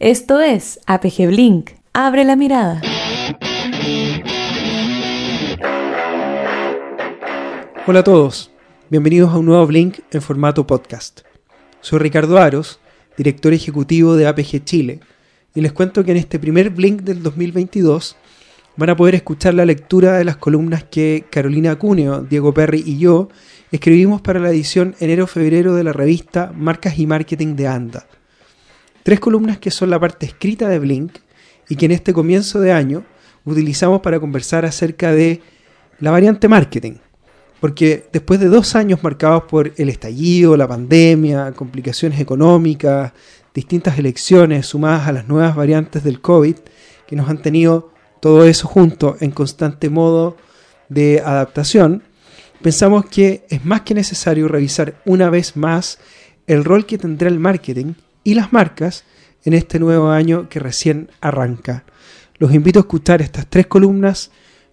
Esto es APG Blink. Abre la mirada. Hola a todos, bienvenidos a un nuevo Blink en formato podcast. Soy Ricardo Aros, director ejecutivo de APG Chile, y les cuento que en este primer Blink del 2022 van a poder escuchar la lectura de las columnas que Carolina Cuneo, Diego Perry y yo escribimos para la edición enero-febrero de la revista Marcas y Marketing de ANDA Tres columnas que son la parte escrita de Blink y que en este comienzo de año utilizamos para conversar acerca de la variante marketing. Porque después de dos años marcados por el estallido, la pandemia, complicaciones económicas, distintas elecciones sumadas a las nuevas variantes del COVID, que nos han tenido todo eso junto en constante modo de adaptación, pensamos que es más que necesario revisar una vez más el rol que tendrá el marketing y las marcas en este nuevo año que recién arranca. Los invito a escuchar estas tres columnas.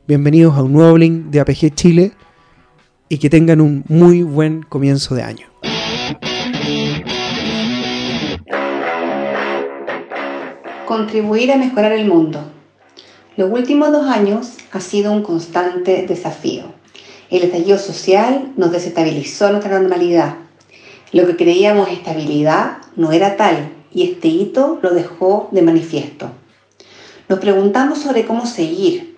Bienvenidos a un nuevo link de APG Chile y que tengan un muy buen comienzo de año. Contribuir a mejorar el mundo. Los últimos dos años ha sido un constante desafío. El estallido social nos desestabilizó nuestra normalidad. Lo que creíamos estabilidad no era tal y este hito lo dejó de manifiesto. Nos preguntamos sobre cómo seguir,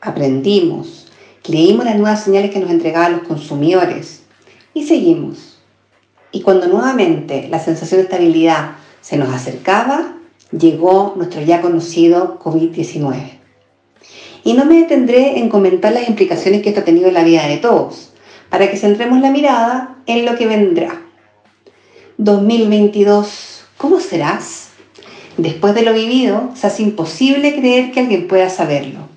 aprendimos, leímos las nuevas señales que nos entregaban los consumidores y seguimos. Y cuando nuevamente la sensación de estabilidad se nos acercaba, llegó nuestro ya conocido COVID-19. Y no me detendré en comentar las implicaciones que esto ha tenido en la vida de todos, para que centremos la mirada en lo que vendrá. 2022, ¿cómo serás? Después de lo vivido, se hace imposible creer que alguien pueda saberlo.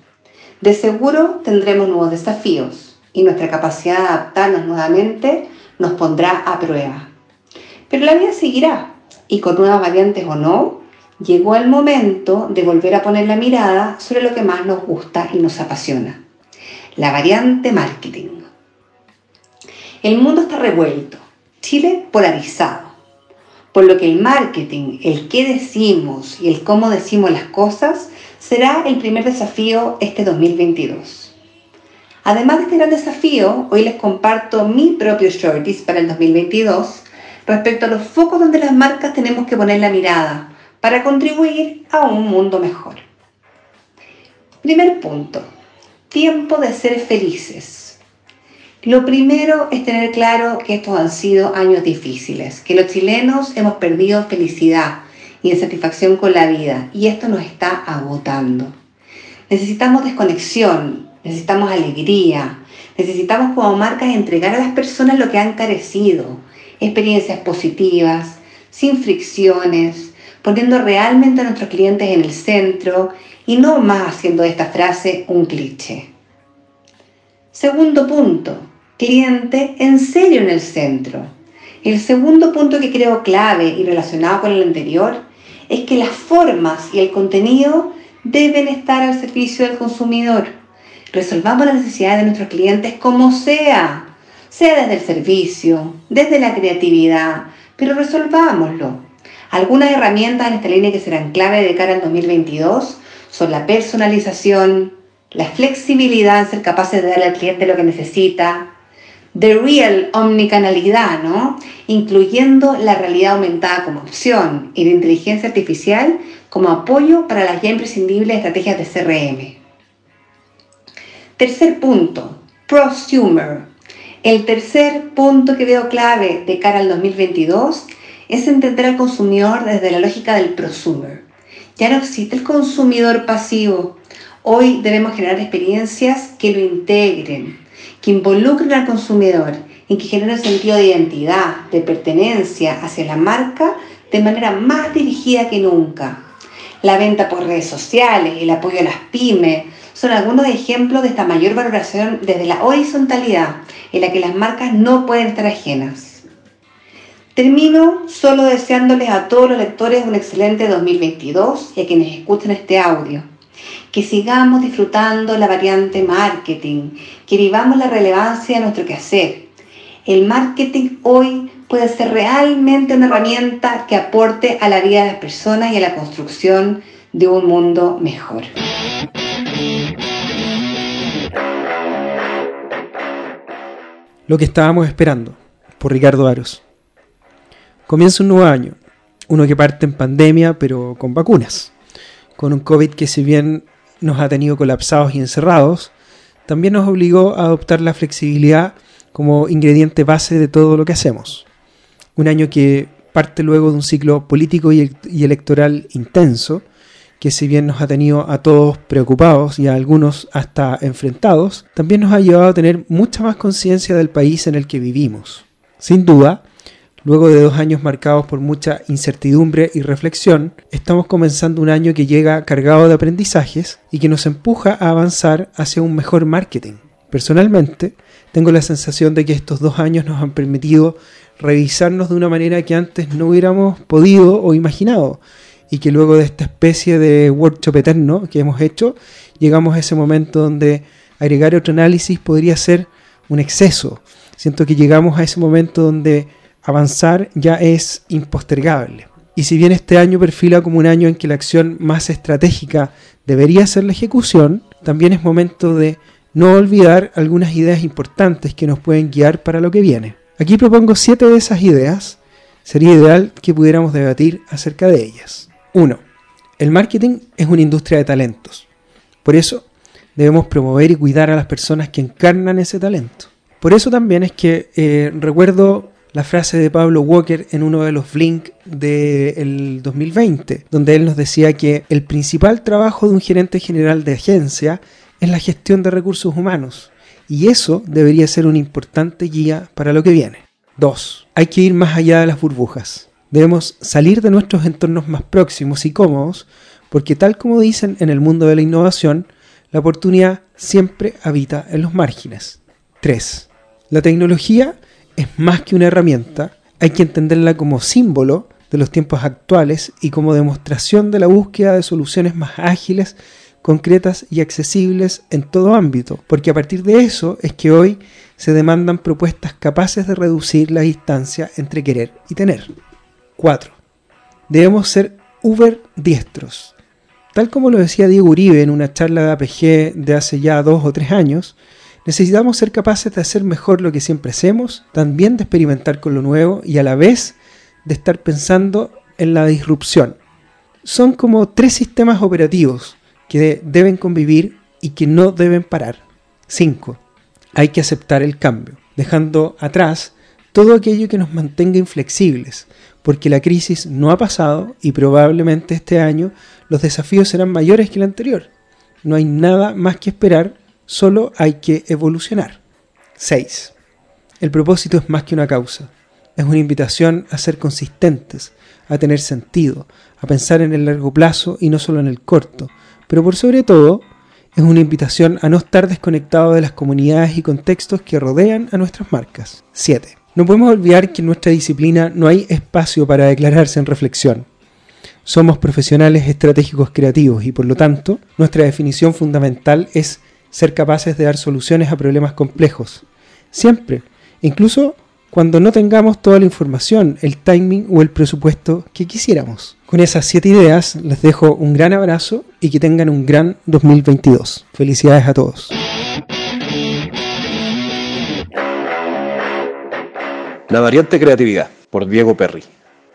De seguro tendremos nuevos desafíos y nuestra capacidad de adaptarnos nuevamente nos pondrá a prueba. Pero la vida seguirá y con nuevas variantes o no, llegó el momento de volver a poner la mirada sobre lo que más nos gusta y nos apasiona. La variante marketing. El mundo está revuelto, Chile polarizado por lo que el marketing, el qué decimos y el cómo decimos las cosas, será el primer desafío este 2022. Además de este gran desafío, hoy les comparto mi propio shorties para el 2022 respecto a los focos donde las marcas tenemos que poner la mirada para contribuir a un mundo mejor. Primer punto, tiempo de ser felices. Lo primero es tener claro que estos han sido años difíciles, que los chilenos hemos perdido felicidad y satisfacción con la vida y esto nos está agotando. Necesitamos desconexión, necesitamos alegría, necesitamos como marcas entregar a las personas lo que han carecido, experiencias positivas, sin fricciones, poniendo realmente a nuestros clientes en el centro y no más haciendo de esta frase un cliché. Segundo punto, cliente en serio en el centro. El segundo punto que creo clave y relacionado con el anterior es que las formas y el contenido deben estar al servicio del consumidor. Resolvamos las necesidades de nuestros clientes como sea, sea desde el servicio, desde la creatividad, pero resolvámoslo. Algunas herramientas en esta línea que serán clave de cara al 2022 son la personalización, la flexibilidad ser capaces de darle al cliente lo que necesita, The Real omnicanalidad, ¿no? Incluyendo la realidad aumentada como opción y la inteligencia artificial como apoyo para las ya imprescindibles estrategias de CRM. Tercer punto, prosumer. El tercer punto que veo clave de cara al 2022 es entender al consumidor desde la lógica del prosumer. Ya no existe el consumidor pasivo. Hoy debemos generar experiencias que lo integren, que involucren al consumidor y que generen sentido de identidad, de pertenencia hacia la marca de manera más dirigida que nunca. La venta por redes sociales, el apoyo a las pymes, son algunos ejemplos de esta mayor valoración desde la horizontalidad en la que las marcas no pueden estar ajenas. Termino solo deseándoles a todos los lectores un excelente 2022 y a quienes escuchen este audio que sigamos disfrutando la variante marketing, que vivamos la relevancia de nuestro quehacer. El marketing hoy puede ser realmente una herramienta que aporte a la vida de las personas y a la construcción de un mundo mejor. Lo que estábamos esperando, por Ricardo Aros. Comienza un nuevo año, uno que parte en pandemia, pero con vacunas, con un COVID que si bien nos ha tenido colapsados y encerrados, también nos obligó a adoptar la flexibilidad como ingrediente base de todo lo que hacemos. Un año que parte luego de un ciclo político y, electoral intenso, que si bien nos ha tenido a todos preocupados y a algunos hasta enfrentados, también nos ha llevado a tener mucha más conciencia del país en el que vivimos. Sin duda, Luego de dos años marcados por mucha incertidumbre y reflexión, estamos comenzando un año que llega cargado de aprendizajes y que nos empuja a avanzar hacia un mejor marketing. Personalmente, tengo la sensación de que estos dos años nos han permitido revisarnos de una manera que antes no hubiéramos podido o imaginado y que luego de esta especie de workshop eterno que hemos hecho, llegamos a ese momento donde agregar otro análisis podría ser un exceso. Siento que llegamos a ese momento donde avanzar ya es impostergable. Y si bien este año perfila como un año en que la acción más estratégica debería ser la ejecución, también es momento de no olvidar algunas ideas importantes que nos pueden guiar para lo que viene. Aquí propongo siete de esas ideas. Sería ideal que pudiéramos debatir acerca de ellas. 1. El marketing es una industria de talentos. Por eso debemos promover y cuidar a las personas que encarnan ese talento. Por eso también es que eh, recuerdo la frase de Pablo Walker en uno de los Blink del 2020, donde él nos decía que el principal trabajo de un gerente general de agencia es la gestión de recursos humanos, y eso debería ser una importante guía para lo que viene. 2. Hay que ir más allá de las burbujas. Debemos salir de nuestros entornos más próximos y cómodos, porque tal como dicen en el mundo de la innovación, la oportunidad siempre habita en los márgenes. 3. La tecnología es más que una herramienta, hay que entenderla como símbolo de los tiempos actuales y como demostración de la búsqueda de soluciones más ágiles, concretas y accesibles en todo ámbito, porque a partir de eso es que hoy se demandan propuestas capaces de reducir la distancia entre querer y tener. 4. Debemos ser uber diestros. Tal como lo decía Diego Uribe en una charla de APG de hace ya dos o tres años, Necesitamos ser capaces de hacer mejor lo que siempre hacemos, también de experimentar con lo nuevo y a la vez de estar pensando en la disrupción. Son como tres sistemas operativos que deben convivir y que no deben parar. 5. Hay que aceptar el cambio, dejando atrás todo aquello que nos mantenga inflexibles, porque la crisis no ha pasado y probablemente este año los desafíos serán mayores que el anterior. No hay nada más que esperar Solo hay que evolucionar. 6. El propósito es más que una causa. Es una invitación a ser consistentes, a tener sentido, a pensar en el largo plazo y no solo en el corto. Pero por sobre todo, es una invitación a no estar desconectado de las comunidades y contextos que rodean a nuestras marcas. 7. No podemos olvidar que en nuestra disciplina no hay espacio para declararse en reflexión. Somos profesionales estratégicos creativos y por lo tanto nuestra definición fundamental es ser capaces de dar soluciones a problemas complejos. Siempre, incluso cuando no tengamos toda la información, el timing o el presupuesto que quisiéramos. Con esas siete ideas les dejo un gran abrazo y que tengan un gran 2022. Felicidades a todos. La variante creatividad, por Diego Perry.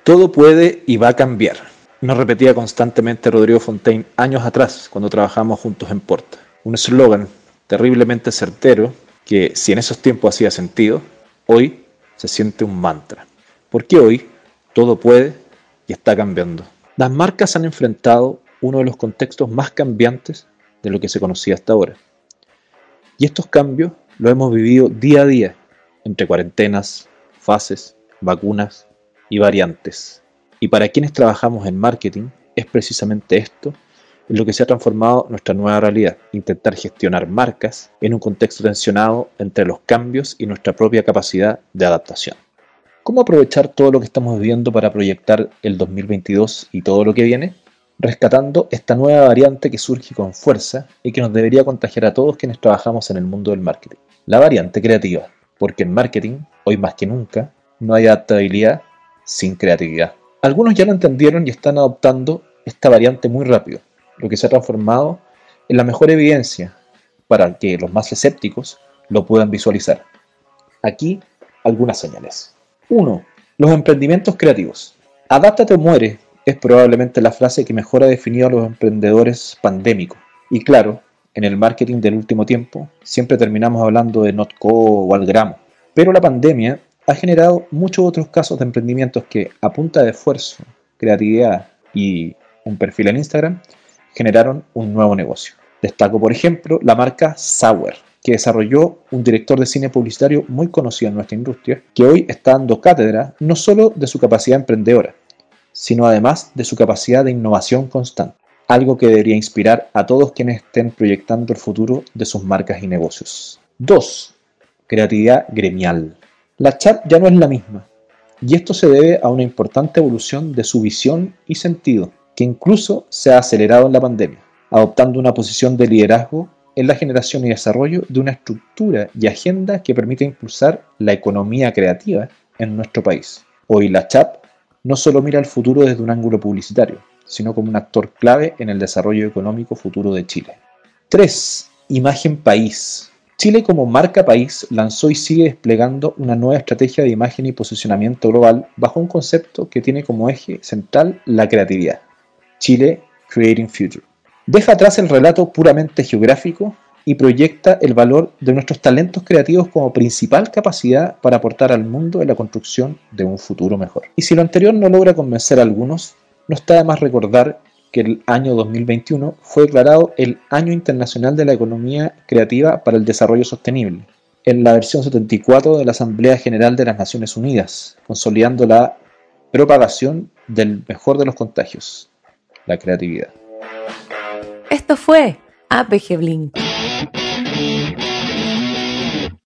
Todo puede y va a cambiar. Nos repetía constantemente Rodrigo Fontaine años atrás cuando trabajamos juntos en Porta un eslogan terriblemente certero que si en esos tiempos hacía sentido, hoy se siente un mantra. Porque hoy todo puede y está cambiando. Las marcas han enfrentado uno de los contextos más cambiantes de lo que se conocía hasta ahora. Y estos cambios lo hemos vivido día a día, entre cuarentenas, fases, vacunas y variantes. Y para quienes trabajamos en marketing, es precisamente esto en lo que se ha transformado nuestra nueva realidad, intentar gestionar marcas en un contexto tensionado entre los cambios y nuestra propia capacidad de adaptación. ¿Cómo aprovechar todo lo que estamos viviendo para proyectar el 2022 y todo lo que viene? Rescatando esta nueva variante que surge con fuerza y que nos debería contagiar a todos quienes trabajamos en el mundo del marketing. La variante creativa, porque en marketing, hoy más que nunca, No hay adaptabilidad sin creatividad. Algunos ya lo entendieron y están adoptando esta variante muy rápido, lo que se ha transformado en la mejor evidencia para que los más escépticos lo puedan visualizar. Aquí algunas señales. 1. Los emprendimientos creativos. Adáptate o muere es probablemente la frase que mejor ha definido a los emprendedores pandémicos. Y claro, en el marketing del último tiempo siempre terminamos hablando de Notco o Algramo. Pero la pandemia ha generado muchos otros casos de emprendimientos que a punta de esfuerzo, creatividad y un perfil en Instagram generaron un nuevo negocio. Destaco, por ejemplo, la marca Sauer, que desarrolló un director de cine publicitario muy conocido en nuestra industria, que hoy está dando cátedra no solo de su capacidad emprendedora, sino además de su capacidad de innovación constante, algo que debería inspirar a todos quienes estén proyectando el futuro de sus marcas y negocios. 2. Creatividad gremial. La chat ya no es la misma, y esto se debe a una importante evolución de su visión y sentido, que incluso se ha acelerado en la pandemia, adoptando una posición de liderazgo en la generación y desarrollo de una estructura y agenda que permite impulsar la economía creativa en nuestro país. Hoy la CHAP no solo mira el futuro desde un ángulo publicitario, sino como un actor clave en el desarrollo económico futuro de Chile. 3. Imagen país. Chile como marca país lanzó y sigue desplegando una nueva estrategia de imagen y posicionamiento global bajo un concepto que tiene como eje central la creatividad. Chile Creating Future. Deja atrás el relato puramente geográfico y proyecta el valor de nuestros talentos creativos como principal capacidad para aportar al mundo en la construcción de un futuro mejor. Y si lo anterior no logra convencer a algunos, no está de más recordar que el año 2021 fue declarado el Año Internacional de la Economía Creativa para el Desarrollo Sostenible, en la versión 74 de la Asamblea General de las Naciones Unidas, consolidando la propagación del mejor de los contagios, la creatividad. Esto fue APG Blink.